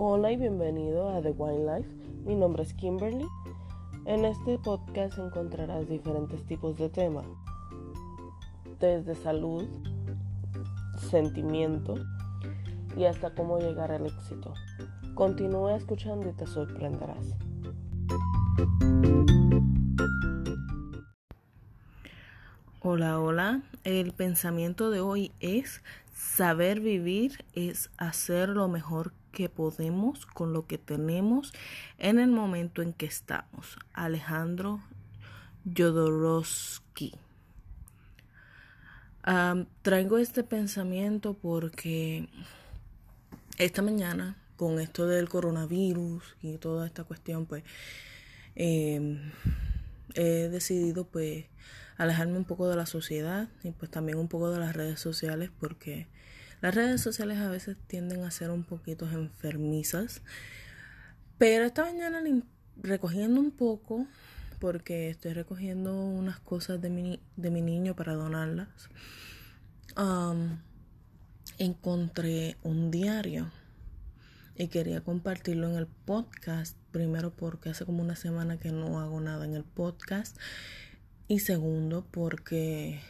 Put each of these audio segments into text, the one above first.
Hola y bienvenido a The Wine Life. Mi nombre es Kimberly. En este podcast encontrarás diferentes tipos de temas, desde salud, sentimiento y hasta cómo llegar al éxito. Continúa escuchando y te sorprenderás. Hola, hola. El pensamiento de hoy es saber vivir es hacer lo mejor que podemos con lo que tenemos en el momento en que estamos. Alejandro Jodorowsky. traigo este pensamiento porque esta mañana, con esto del coronavirus y toda esta cuestión, pues em, he decidido pues alejarme un poco de la sociedad y pues también un poco de las redes sociales porque las redes sociales a veces tienden a ser un poquito enfermizas. Pero esta mañana recogiendo un poco, porque estoy recogiendo unas cosas de mi, de mi niño para donarlas, encontré un diario y quería compartirlo en el podcast. Primero porque hace como una semana que no hago nada en el podcast. Y segundo porque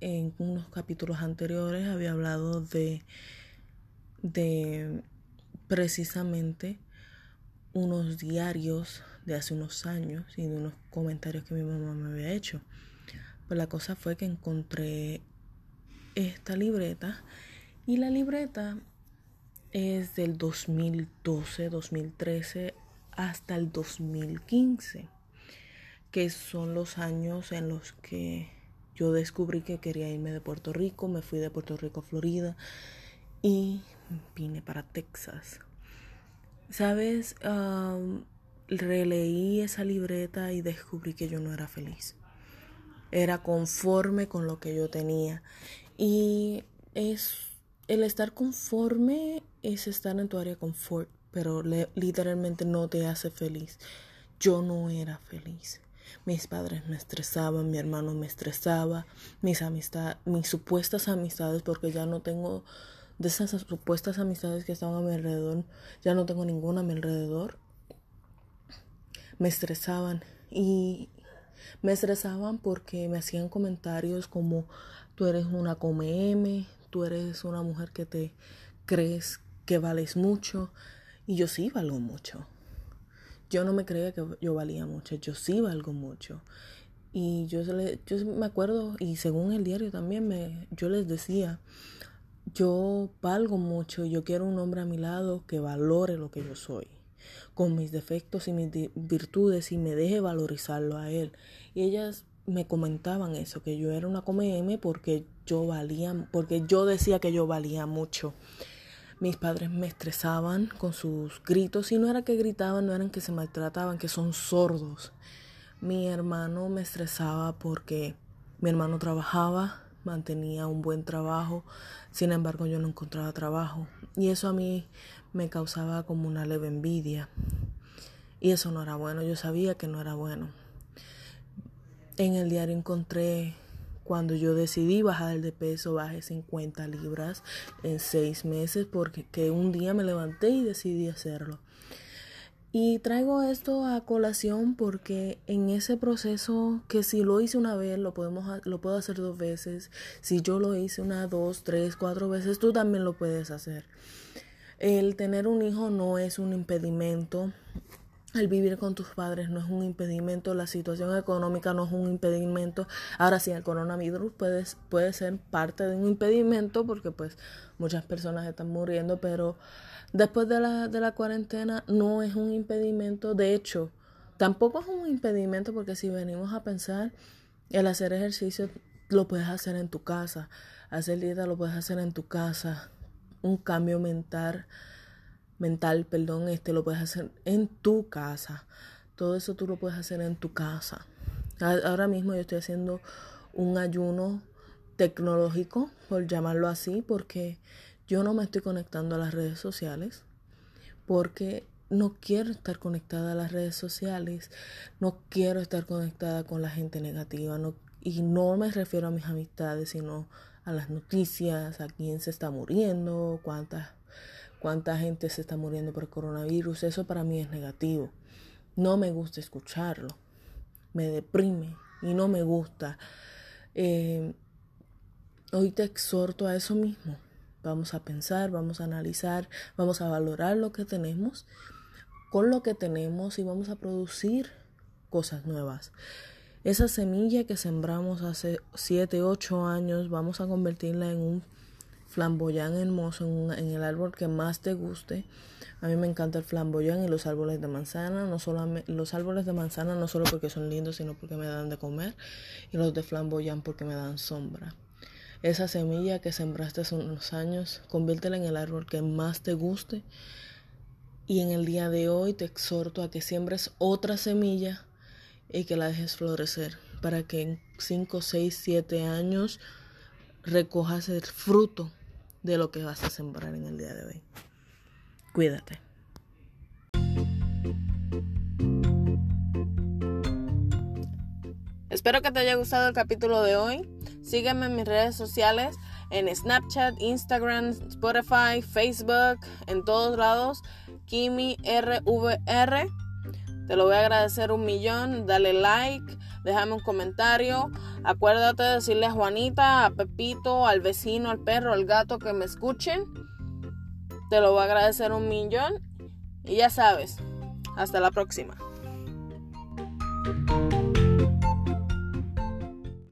en unos capítulos anteriores había hablado de, de precisamente unos diarios de hace unos años y de unos comentarios que mi mamá me había hecho. Pues la cosa fue que encontré esta libreta y la libreta es del 2012, 2013 hasta el 2015, que son los años en los que yo descubrí que quería irme de Puerto Rico, me fui de Puerto Rico a Florida y vine para Texas. ¿Sabes? releí esa libreta y descubrí que yo no era feliz. Era conforme con lo que yo tenía. Y es el estar conforme es estar en tu área de confort, pero literalmente no te hace feliz. Yo no era feliz. Mis padres me estresaban, mi hermano me estresaba, mis amistades, mis supuestas amistades, porque ya no tengo de esas supuestas amistades que estaban a mi alrededor, ya no tengo ninguna a mi alrededor. Me estresaban y me estresaban porque me hacían comentarios como tú eres una come tú eres una mujer que te crees que vales mucho y yo sí valgo mucho yo no me creía que yo valía mucho, yo sí valgo mucho. Y yo, yo me acuerdo, y según el diario también, me, yo les decía, yo valgo mucho, yo quiero un hombre a mi lado que valore lo que yo soy, con mis defectos y mis virtudes, y me deje valorizarlo a él. Y ellas me comentaban eso, que yo era una come M porque yo valía, porque yo decía que yo valía mucho. Mis padres me estresaban con sus gritos. Y no era que gritaban, no eran que se maltrataban, que son sordos. Mi hermano me estresaba porque mi hermano trabajaba, mantenía un buen trabajo, sin embargo yo no encontraba trabajo. Y eso a mí me causaba como una leve envidia. Y eso no era bueno, yo sabía que no era bueno. En el diario encontré cuando yo decidí bajar de peso, bajé 50 libras en seis meses porque que un día me levanté y decidí hacerlo. Y traigo esto a colación porque en ese proceso que si lo hice una vez, lo, podemos, lo puedo hacer dos veces. Si yo lo hice una, dos, tres, cuatro veces, tú también lo puedes hacer. El tener un hijo no es un impedimento el vivir con tus padres no es un impedimento, la situación económica no es un impedimento. Ahora sí, el coronavirus puede, puede ser parte de un impedimento porque pues muchas personas están muriendo, pero después de la, de la cuarentena no es un impedimento. De hecho, tampoco es un impedimento porque si venimos a pensar, el hacer ejercicio lo puedes hacer en tu casa, hacer dieta lo puedes hacer en tu casa, un cambio mental mental, perdón, este lo puedes hacer en tu casa. Todo eso tú lo puedes hacer en tu casa. Ahora mismo yo estoy haciendo un ayuno tecnológico, por llamarlo así, porque yo no me estoy conectando a las redes sociales, porque no quiero estar conectada a las redes sociales, no quiero estar conectada con la gente negativa, no, y no me refiero a mis amistades, sino a las noticias, a quién se está muriendo, cuántas cuánta gente se está muriendo por coronavirus. Eso para mí es negativo. No me gusta escucharlo. Me deprime y no me gusta. Eh, hoy te exhorto a eso mismo. Vamos a pensar, vamos a analizar, vamos a valorar lo que tenemos con lo que tenemos y vamos a producir cosas nuevas. Esa semilla que sembramos hace 7, 8 años, vamos a convertirla en un flamboyán hermoso, en, el árbol que más te guste. A mí me encanta el flamboyán y los árboles de manzana, no solamente los árboles de manzana no solo porque son lindos, sino porque me dan de comer, y los de flamboyán porque me dan sombra. Esa semilla que sembraste hace unos años, conviértela en el árbol que más te guste. Y en el día de hoy te exhorto a que siembres otra semilla y que la dejes florecer para que en 5, 6, 7 años recojas el fruto de lo que vas a sembrar en el día de hoy. Cuídate. Espero que te haya gustado el capítulo de hoy. Sígueme en mis redes sociales, en Snapchat, Instagram, Spotify, Facebook, en todos lados. Kimi RVR. Te lo voy a agradecer un millón. Dale like, déjame un comentario. Acuérdate de decirle a Juanita, a Pepito, al vecino, al perro, al gato que me escuchen. Te lo voy a agradecer un millón. Y ya sabes, hasta la próxima.